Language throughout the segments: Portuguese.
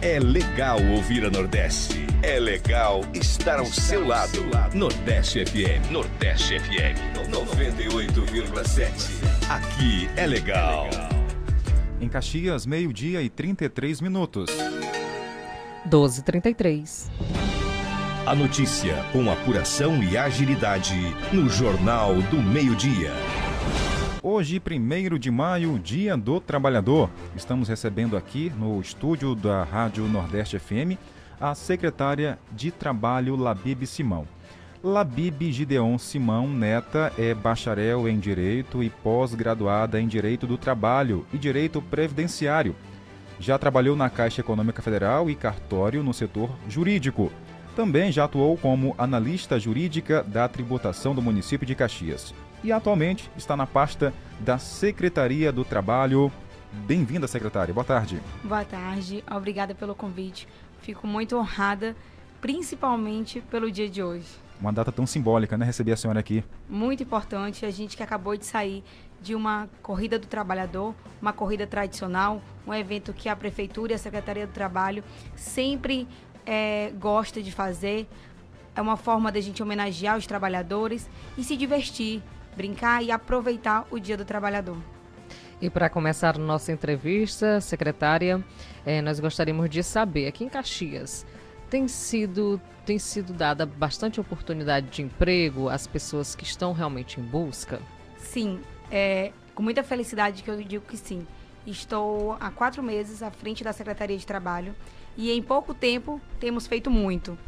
É legal ouvir a Nordeste. É legal estar ao seu lado. Nordeste FM. Nordeste FM. 98,7. Aqui é legal. Em Caxias, meio-dia e 33 minutos. 12h33. A notícia com apuração e agilidade no Jornal do Meio-Dia. Hoje, 1 de maio, Dia do Trabalhador. Estamos recebendo aqui no estúdio da Rádio Nordeste FM a secretária de Trabalho Labib Simão. Labib Gideon Simão Neta é bacharel em Direito e pós-graduada em Direito do Trabalho e Direito Previdenciário. Já trabalhou na Caixa Econômica Federal e cartório no setor jurídico. Também já atuou como analista jurídica da tributação do município de Caxias. E atualmente está na pasta da Secretaria do Trabalho. Bem-vinda, secretária. Boa tarde. Boa tarde. Obrigada pelo convite. Fico muito honrada, principalmente pelo dia de hoje. Uma data tão simbólica, né? Receber a senhora aqui. Muito importante. A gente que acabou de sair de uma corrida do trabalhador, uma corrida tradicional, um evento que a Prefeitura e a Secretaria do Trabalho sempre é, gosta de fazer. É uma forma da gente homenagear os trabalhadores e se divertir, brincar e aproveitar o Dia do Trabalhador. E para começar nossa entrevista, secretária, eh, nós gostaríamos de saber, aqui em Caxias, tem sido, tem sido dada bastante oportunidade de emprego às pessoas que estão realmente em busca? Sim, é com muita felicidade que eu digo que sim. Estou há quatro meses à frente da Secretaria de Trabalho e em pouco tempo temos feito muito.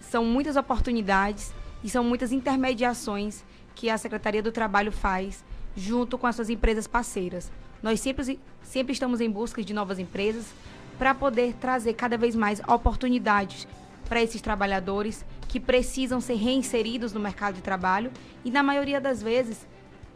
São muitas oportunidades e são muitas intermediações que a Secretaria do Trabalho faz junto com as suas empresas parceiras. Nós sempre, sempre estamos em busca de novas empresas para poder trazer cada vez mais oportunidades para esses trabalhadores que precisam ser reinseridos no mercado de trabalho e, na maioria das vezes,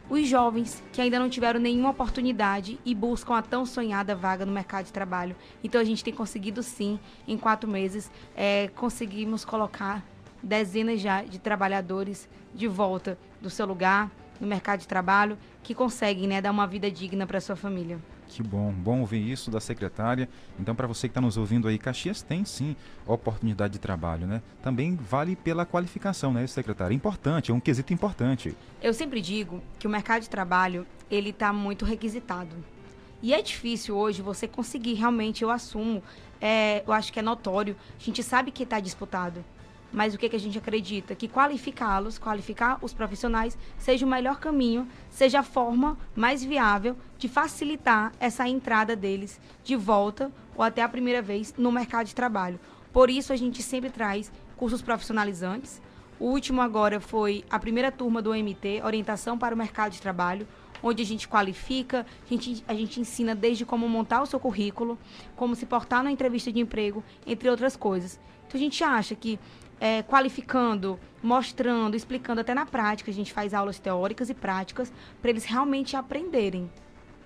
os jovens que ainda não tiveram nenhuma oportunidade e buscam a tão sonhada vaga no mercado de trabalho. Então a gente tem conseguido sim, em quatro meses, é, conseguimos colocar dezenas já de trabalhadores de volta do seu lugar no mercado de trabalho que conseguem né, dar uma vida digna para sua família. Que bom, bom ouvir isso da secretária. Então, para você que está nos ouvindo aí, Caxias tem sim oportunidade de trabalho, né? Também vale pela qualificação, né, secretária? Importante, é um quesito importante. Eu sempre digo que o mercado de trabalho ele está muito requisitado. E é difícil hoje você conseguir realmente, eu assumo, é, eu acho que é notório, a gente sabe que está disputado. Mas o que, que a gente acredita? Que qualificá-los, qualificar os profissionais, seja o melhor caminho, seja a forma mais viável de facilitar essa entrada deles de volta ou até a primeira vez no mercado de trabalho. Por isso, a gente sempre traz cursos profissionalizantes. O último agora foi a primeira turma do OMT, Orientação para o Mercado de Trabalho, onde a gente qualifica, a gente, a gente ensina desde como montar o seu currículo, como se portar na entrevista de emprego, entre outras coisas. Então, a gente acha que é, qualificando, mostrando, explicando até na prática. A gente faz aulas teóricas e práticas para eles realmente aprenderem.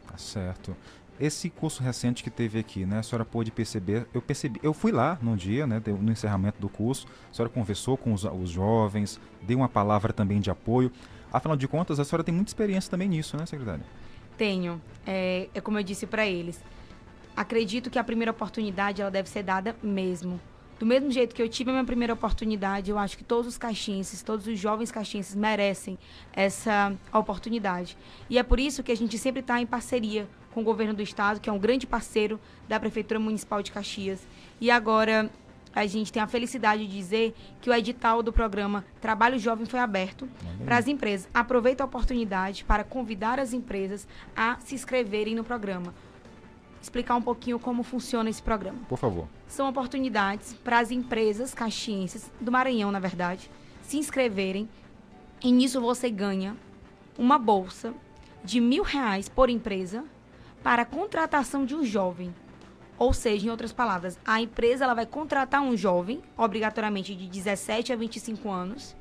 Tá certo. Esse curso recente que teve aqui, né? A senhora pôde perceber, eu percebi, eu fui lá num dia, né, no encerramento do curso, a senhora conversou com os, os jovens, deu uma palavra também de apoio. Afinal de contas, a senhora tem muita experiência também nisso, né, secretária? Tenho. É, é como eu disse para eles. Acredito que a primeira oportunidade ela deve ser dada mesmo. Do mesmo jeito que eu tive a minha primeira oportunidade, eu acho que todos os caixinhos, todos os jovens caixinhos merecem essa oportunidade. E é por isso que a gente sempre está em parceria com o governo do estado, que é um grande parceiro da Prefeitura Municipal de Caxias. E agora a gente tem a felicidade de dizer que o edital do programa Trabalho Jovem foi aberto para as empresas. Aproveita a oportunidade para convidar as empresas a se inscreverem no programa explicar um pouquinho como funciona esse programa. Por favor. São oportunidades para as empresas caxienses, do Maranhão, na verdade, se inscreverem. E nisso você ganha uma bolsa de mil reais por empresa para a contratação de um jovem. Ou seja, em outras palavras, a empresa ela vai contratar um jovem, obrigatoriamente de 17 a 25 anos,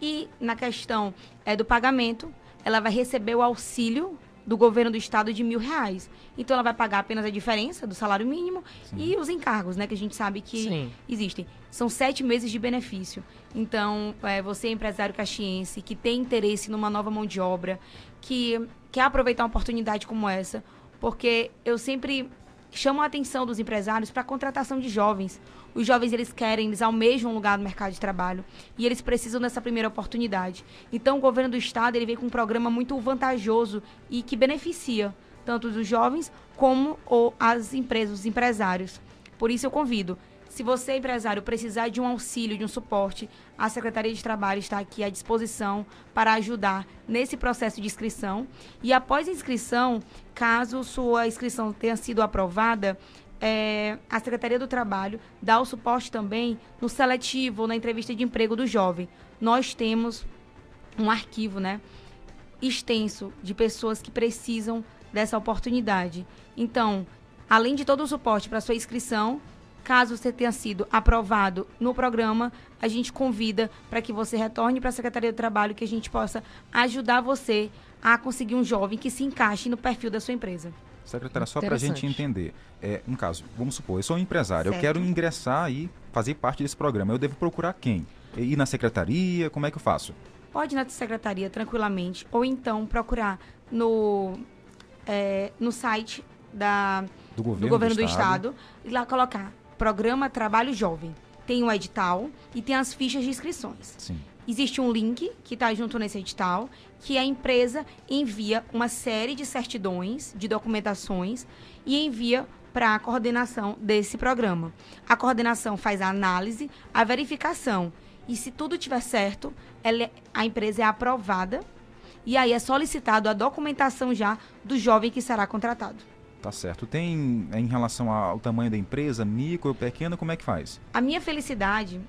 e na questão é, do pagamento, ela vai receber o auxílio do governo do estado de mil reais. Então ela vai pagar apenas a diferença do salário mínimo Sim. e os encargos, né? Que a gente sabe que Sim. existem. São sete meses de benefício. Então, é, você é empresário caxiense que tem interesse numa nova mão de obra, que quer aproveitar uma oportunidade como essa, porque eu sempre chamam a atenção dos empresários para a contratação de jovens. Os jovens eles querem, eles almejam um lugar no mercado de trabalho e eles precisam dessa primeira oportunidade. Então o governo do estado ele vem com um programa muito vantajoso e que beneficia tanto os jovens como as empresas, os empresários. Por isso eu convido se você, empresário, precisar de um auxílio, de um suporte, a Secretaria de Trabalho está aqui à disposição para ajudar nesse processo de inscrição. E após a inscrição, caso sua inscrição tenha sido aprovada, é, a Secretaria do Trabalho dá o suporte também no seletivo, na entrevista de emprego do jovem. Nós temos um arquivo, né, extenso de pessoas que precisam dessa oportunidade. Então, além de todo o suporte para sua inscrição, Caso você tenha sido aprovado no programa, a gente convida para que você retorne para a Secretaria do Trabalho, que a gente possa ajudar você a conseguir um jovem que se encaixe no perfil da sua empresa. Secretária, só para a gente entender, é, um caso, vamos supor, eu sou um empresário, certo. eu quero ingressar e fazer parte desse programa, eu devo procurar quem? Ir na secretaria, como é que eu faço? Pode ir na secretaria tranquilamente, ou então procurar no, é, no site da, do governo do, governo do, do estado. estado e lá colocar Programa Trabalho Jovem. Tem o edital e tem as fichas de inscrições. Sim. Existe um link que está junto nesse edital, que a empresa envia uma série de certidões, de documentações, e envia para a coordenação desse programa. A coordenação faz a análise, a verificação. E se tudo estiver certo, ela, é, a empresa é aprovada. E aí é solicitado a documentação já do jovem que será contratado. Tá certo. Tem em relação ao tamanho da empresa, micro, pequena, como é que faz? A minha felicidade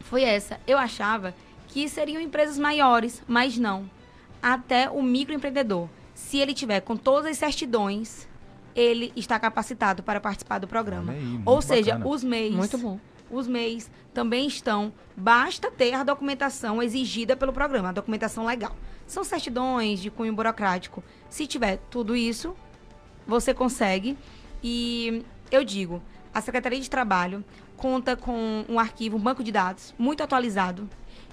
foi essa. Eu achava que seriam empresas maiores, mas não. Até o microempreendedor, se ele tiver com todas as certidões, ele está capacitado para participar do programa. Aí, Ou seja, bacana. os MEIs. Muito bom. Os MEIs também estão. Basta ter a documentação exigida pelo programa, a documentação legal. São certidões de cunho burocrático. Se tiver tudo isso, você consegue. E eu digo, a Secretaria de Trabalho conta com um arquivo, um banco de dados muito atualizado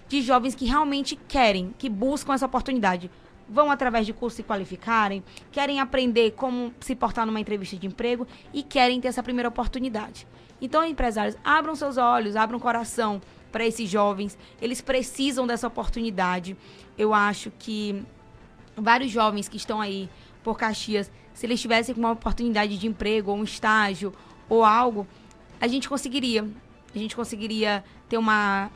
de jovens que realmente querem, que buscam essa oportunidade. Vão através de curso se qualificarem, querem aprender como se portar numa entrevista de emprego e querem ter essa primeira oportunidade. Então, empresários, abram seus olhos, abram o coração para esses jovens. Eles precisam dessa oportunidade. Eu acho que vários jovens que estão aí por Caxias se eles tivessem uma oportunidade de emprego, ou um estágio, ou algo, a gente conseguiria. A gente conseguiria ter uma.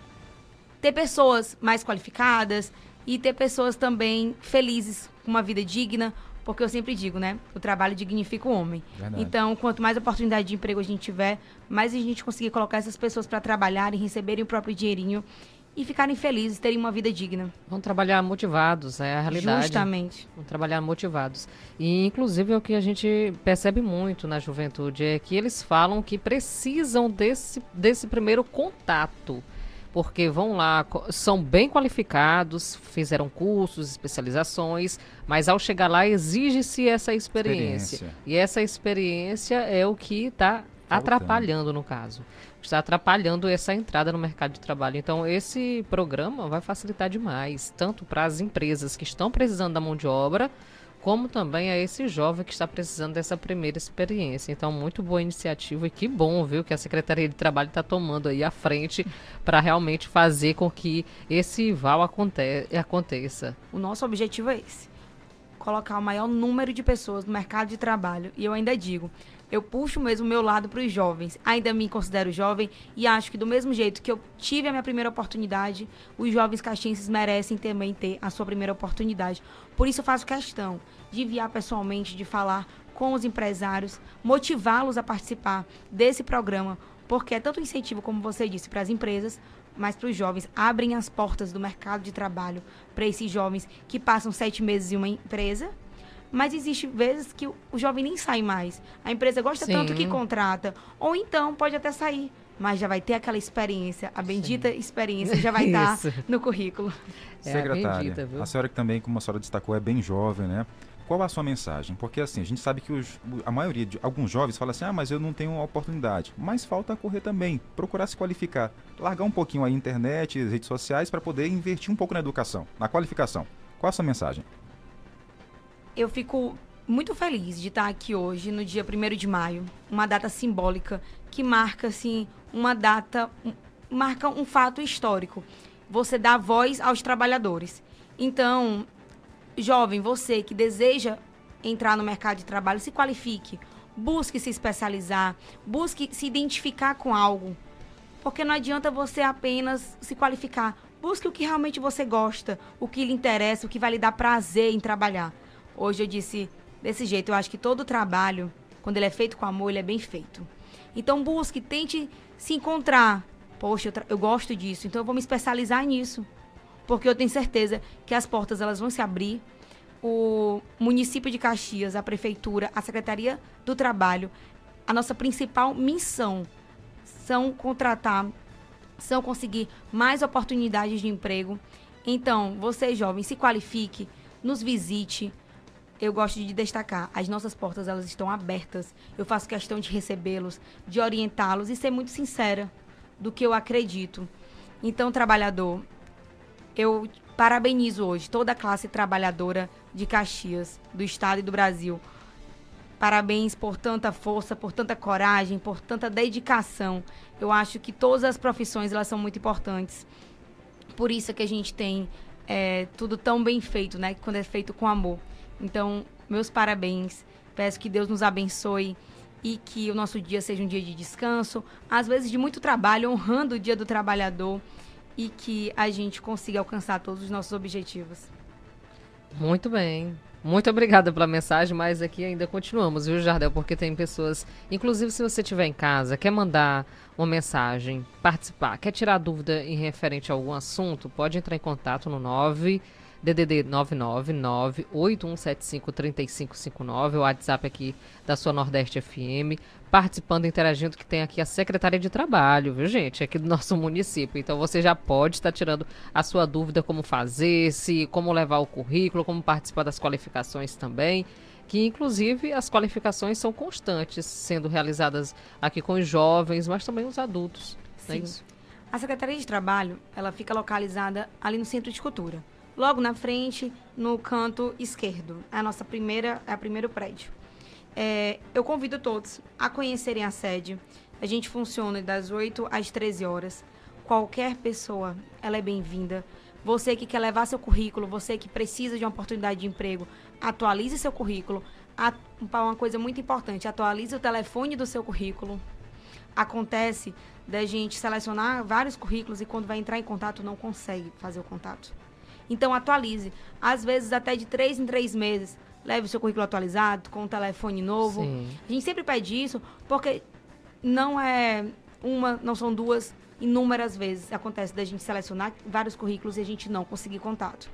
ter pessoas mais qualificadas e ter pessoas também felizes, com uma vida digna, porque eu sempre digo, né? O trabalho dignifica o homem. Verdade. Então, quanto mais oportunidade de emprego a gente tiver, mais a gente conseguir colocar essas pessoas para trabalharem, receberem o próprio dinheirinho e ficarem felizes, terem uma vida digna. Vão trabalhar motivados, é a realidade. Justamente. Vão trabalhar motivados. E, inclusive, é o que a gente percebe muito na juventude é que eles falam que precisam desse, desse primeiro contato. Porque vão lá, são bem qualificados, fizeram cursos, especializações, mas ao chegar lá exige-se essa experiência. experiência. E essa experiência é o que está atrapalhando no caso está atrapalhando essa entrada no mercado de trabalho. Então, esse programa vai facilitar demais, tanto para as empresas que estão precisando da mão de obra, como também a esse jovem que está precisando dessa primeira experiência. Então, muito boa iniciativa e que bom, viu, que a Secretaria de Trabalho está tomando aí a frente para realmente fazer com que esse VAL aconte aconteça. O nosso objetivo é esse colocar o maior número de pessoas no mercado de trabalho. E eu ainda digo, eu puxo mesmo o meu lado para os jovens. Ainda me considero jovem e acho que do mesmo jeito que eu tive a minha primeira oportunidade, os jovens caxienses merecem também ter a sua primeira oportunidade. Por isso eu faço questão de enviar pessoalmente, de falar com os empresários, motivá-los a participar desse programa, porque é tanto incentivo, como você disse, para as empresas, mas para os jovens, abrem as portas do mercado de trabalho para esses jovens que passam sete meses em uma empresa, mas existe vezes que o jovem nem sai mais. A empresa gosta Sim. tanto que contrata, ou então pode até sair, mas já vai ter aquela experiência, a bendita Sim. experiência já vai estar no currículo. É Secretária, a, bendita, a senhora que também, como a senhora destacou, é bem jovem, né? Qual a sua mensagem? Porque assim, a gente sabe que os, a maioria de alguns jovens fala assim: "Ah, mas eu não tenho uma oportunidade". Mas falta correr também, procurar se qualificar, largar um pouquinho a internet, as redes sociais para poder investir um pouco na educação, na qualificação. Qual a sua mensagem? Eu fico muito feliz de estar aqui hoje, no dia 1 de maio, uma data simbólica que marca, assim, uma data, marca um fato histórico. Você dá voz aos trabalhadores. Então, jovem, você que deseja entrar no mercado de trabalho, se qualifique, busque se especializar, busque se identificar com algo. Porque não adianta você apenas se qualificar. Busque o que realmente você gosta, o que lhe interessa, o que vai lhe dar prazer em trabalhar. Hoje eu disse desse jeito, eu acho que todo trabalho, quando ele é feito com amor, ele é bem feito. Então busque, tente se encontrar. Poxa, eu, eu gosto disso, então eu vou me especializar nisso. Porque eu tenho certeza que as portas elas vão se abrir. O município de Caxias, a prefeitura, a Secretaria do Trabalho, a nossa principal missão são contratar são conseguir mais oportunidades de emprego. Então, você jovem, se qualifique, nos visite. Eu gosto de destacar, as nossas portas elas estão abertas. Eu faço questão de recebê-los, de orientá-los e ser muito sincera do que eu acredito. Então, trabalhador, eu parabenizo hoje toda a classe trabalhadora de Caxias, do estado e do Brasil. Parabéns por tanta força, por tanta coragem, por tanta dedicação. Eu acho que todas as profissões elas são muito importantes. Por isso é que a gente tem é, tudo tão bem feito, né? Quando é feito com amor. Então, meus parabéns. Peço que Deus nos abençoe e que o nosso dia seja um dia de descanso, às vezes de muito trabalho, honrando o Dia do Trabalhador e que a gente consiga alcançar todos os nossos objetivos. Muito bem. Muito obrigada pela mensagem, mas aqui ainda continuamos, viu, Jardel? Porque tem pessoas, inclusive se você estiver em casa, quer mandar uma mensagem, participar, quer tirar dúvida em referente a algum assunto, pode entrar em contato no 9 DDD 99981753559, o WhatsApp aqui da sua Nordeste FM, participando, interagindo, que tem aqui a Secretaria de Trabalho, viu, gente? Aqui do nosso município. Então você já pode estar tirando a sua dúvida como fazer, se como levar o currículo, como participar das qualificações também. Que inclusive as qualificações são constantes, sendo realizadas aqui com os jovens, mas também os adultos. Sim. Não é isso? A Secretaria de Trabalho, ela fica localizada ali no Centro de Cultura. Logo na frente, no canto esquerdo. A nossa primeira, o primeiro prédio. É, eu convido todos a conhecerem a sede. A gente funciona das 8 às 13 horas. Qualquer pessoa, ela é bem-vinda. Você que quer levar seu currículo, você que precisa de uma oportunidade de emprego, atualize seu currículo. Uma coisa muito importante, atualize o telefone do seu currículo. Acontece da gente selecionar vários currículos e quando vai entrar em contato não consegue fazer o contato. Então atualize. Às vezes até de três em três meses leve o seu currículo atualizado, com um telefone novo. Sim. A gente sempre pede isso, porque não é uma, não são duas, inúmeras vezes acontece da gente selecionar vários currículos e a gente não conseguir contato.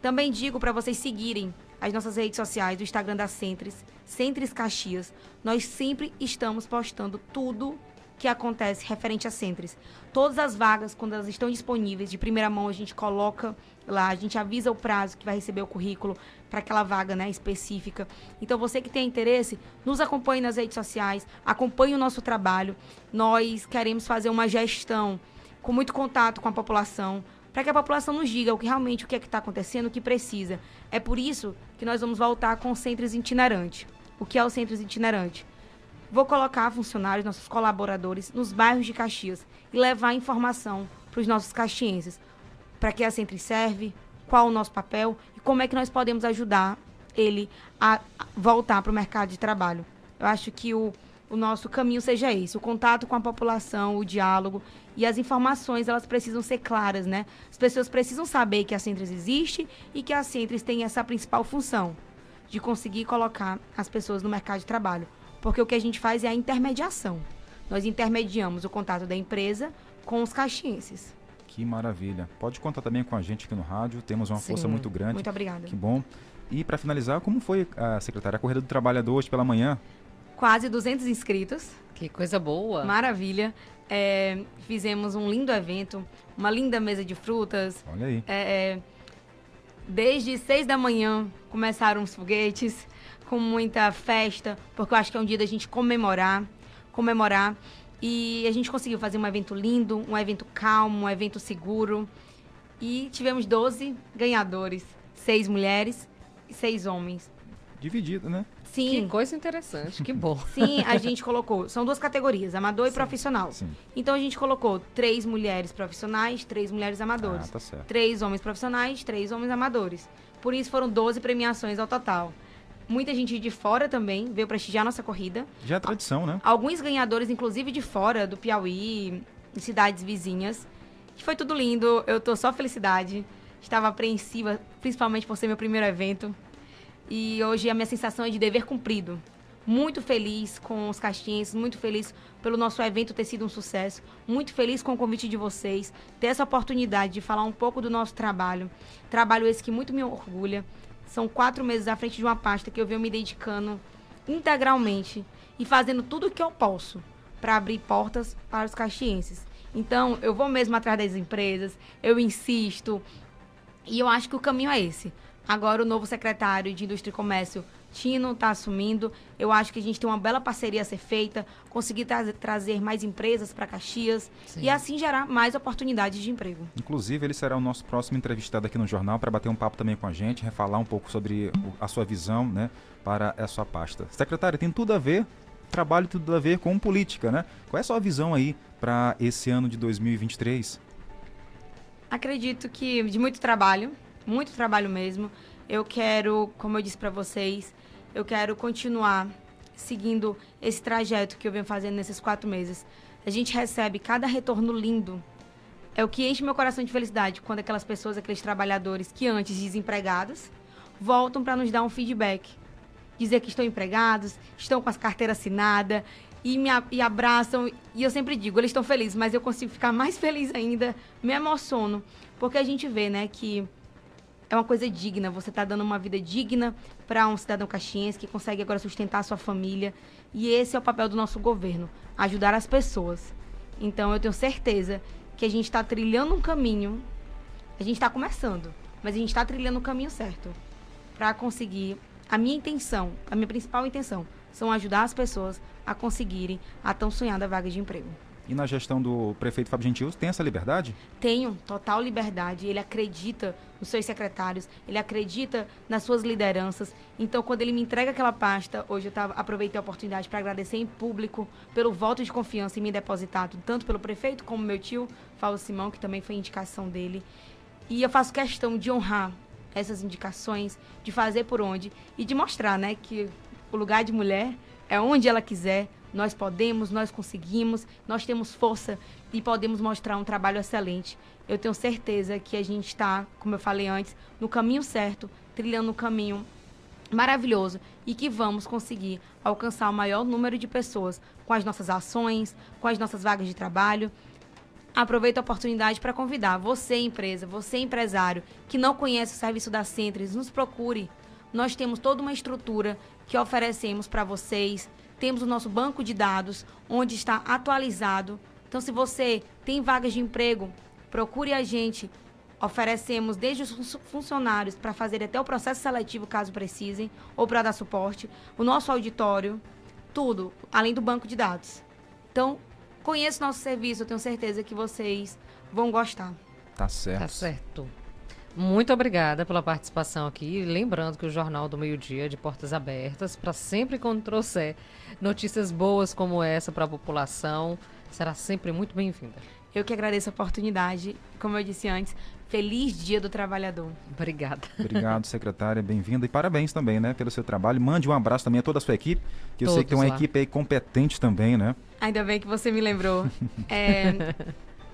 Também digo para vocês seguirem as nossas redes sociais, do Instagram da Centres, Centres Caxias. Nós sempre estamos postando tudo que acontece referente a Centres. Todas as vagas, quando elas estão disponíveis, de primeira mão, a gente coloca lá, a gente avisa o prazo que vai receber o currículo para aquela vaga né, específica. Então, você que tem interesse, nos acompanhe nas redes sociais, acompanhe o nosso trabalho. Nós queremos fazer uma gestão com muito contato com a população, para que a população nos diga o que realmente o que é que está acontecendo, o que precisa. É por isso que nós vamos voltar com os centros itinerantes. O que é o centros itinerante? Vou colocar funcionários, nossos colaboradores, nos bairros de Caxias e levar informação para os nossos caxienses para que a Centre serve, qual o nosso papel e como é que nós podemos ajudar ele a voltar para o mercado de trabalho. Eu acho que o, o nosso caminho seja esse, o contato com a população, o diálogo e as informações, elas precisam ser claras, né? As pessoas precisam saber que a Centres existe e que a Centres tem essa principal função de conseguir colocar as pessoas no mercado de trabalho. Porque o que a gente faz é a intermediação. Nós intermediamos o contato da empresa com os caxienses. Que maravilha. Pode contar também com a gente aqui no rádio, temos uma Sim, força muito grande. Muito obrigada. Que bom. E para finalizar, como foi a secretária a corrida do trabalhador hoje pela manhã? Quase 200 inscritos. Que coisa boa. Maravilha. É, fizemos um lindo evento, uma linda mesa de frutas. Olha aí. É, é desde seis da manhã começaram os foguetes, com muita festa, porque eu acho que é um dia da gente comemorar, comemorar. E a gente conseguiu fazer um evento lindo, um evento calmo, um evento seguro. E tivemos 12 ganhadores, seis mulheres e seis homens. dividido, né? Sim. Que coisa interessante, que bom. Sim, a gente colocou. São duas categorias, amador e profissional. Sim. Então a gente colocou três mulheres profissionais, três mulheres amadores. Ah, tá certo. Três homens profissionais, três homens amadores. Por isso foram 12 premiações ao total. Muita gente de fora também veio prestigiar nossa corrida. Já é tradição, né? Alguns ganhadores, inclusive de fora, do Piauí, em cidades vizinhas. Foi tudo lindo, eu tô só felicidade. Estava apreensiva, principalmente por ser meu primeiro evento. E hoje a minha sensação é de dever cumprido. Muito feliz com os castienses, muito feliz pelo nosso evento ter sido um sucesso, muito feliz com o convite de vocês, ter essa oportunidade de falar um pouco do nosso trabalho. Trabalho esse que muito me orgulha. São quatro meses à frente de uma pasta que eu venho me dedicando integralmente e fazendo tudo o que eu posso para abrir portas para os caxienses. Então, eu vou mesmo atrás das empresas, eu insisto, e eu acho que o caminho é esse. Agora, o novo secretário de Indústria e Comércio, Tino, está assumindo. Eu acho que a gente tem uma bela parceria a ser feita, conseguir tra trazer mais empresas para Caxias Sim. e assim gerar mais oportunidades de emprego. Inclusive, ele será o nosso próximo entrevistado aqui no jornal para bater um papo também com a gente, refalar um pouco sobre o- a sua visão, né, para a sua pasta. Secretário, tem tudo a ver, trabalho tudo a ver com política, né? Qual é a sua visão aí para esse ano de 2023? Acredito que de muito trabalho, muito trabalho mesmo. Eu quero, como eu disse para vocês, eu quero continuar seguindo esse trajeto que eu venho fazendo nesses quatro meses. A gente recebe cada retorno lindo. É o que enche meu coração de felicidade quando aquelas pessoas, aqueles trabalhadores que antes desempregados, voltam para nos dar um feedback. Dizer que estão empregados, estão com as carteiras assinadas e me e abraçam. E eu sempre digo, eles estão felizes, mas eu consigo ficar mais feliz ainda, me emociono, porque a gente vê, né, que é uma coisa digna. Você está dando uma vida digna para um cidadão caxiense que consegue agora sustentar a sua família. E esse é o papel do nosso governo, ajudar as pessoas. Então eu tenho certeza que a gente está trilhando um caminho. A gente está começando, mas a gente está trilhando o caminho certo para conseguir. A minha intenção, a minha principal intenção, são ajudar as pessoas a conseguirem a tão sonhada vaga de emprego. E na gestão do prefeito Fábio Gentil, tem essa liberdade? tenho total liberdade. Ele acredita nos seus secretários, ele acredita nas suas lideranças. Então, quando ele me entrega aquela pasta, hoje eu tava, aproveitei a oportunidade para agradecer em público pelo voto de confiança em mim depositado, tanto pelo prefeito como meu tio, Paulo Simão, que também foi indicação dele. E eu faço questão de honrar essas indicações, de fazer por onde e de mostrar, né, que o lugar de mulher é onde ela quiser. Nós podemos, nós conseguimos, nós temos força e podemos mostrar um trabalho excelente. Eu tenho certeza que a gente está, como eu falei antes, no caminho certo, trilhando um caminho maravilhoso e que vamos conseguir alcançar o maior número de pessoas com as nossas ações, com as nossas vagas de trabalho. Aproveito a oportunidade para convidar você, empresa, você, empresário, que não conhece o serviço da Centres, nos procure. Nós temos toda uma estrutura que oferecemos para vocês. Temos o nosso banco de dados, onde está atualizado. Então, se você tem vagas de emprego, procure a gente. Oferecemos desde os fun- funcionários para fazer até o processo seletivo, caso precisem, ou para dar suporte, o nosso auditório, tudo, além do banco de dados. Então, conheça o nosso serviço, eu tenho certeza que vocês vão gostar. Tá certo. Tá certo. Muito obrigada pela participação aqui. Lembrando que o Jornal do Meio-Dia é de portas abertas para sempre quando trouxer notícias boas como essa para a população, será sempre muito bem-vinda. Eu que agradeço a oportunidade. Como eu disse antes, feliz Dia do Trabalhador. Obrigada. Obrigado, secretária, bem-vinda e parabéns também, né, pelo seu trabalho. Mande um abraço também a toda a sua equipe, que eu sei que tem uma Todos lá. equipe aí competente também, né? Ainda bem que você me lembrou. É,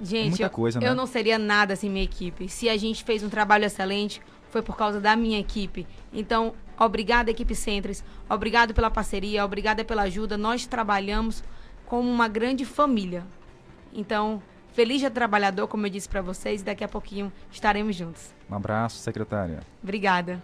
gente, Muita eu, coisa, né? eu não seria nada sem minha equipe. Se a gente fez um trabalho excelente, foi por causa da minha equipe. Então, obrigada, equipe Centres. Obrigado pela parceria, obrigada pela ajuda. Nós trabalhamos como uma grande família. Então, feliz dia do trabalhador, como eu disse para vocês, e daqui a pouquinho estaremos juntos. Um abraço, secretária. Obrigada.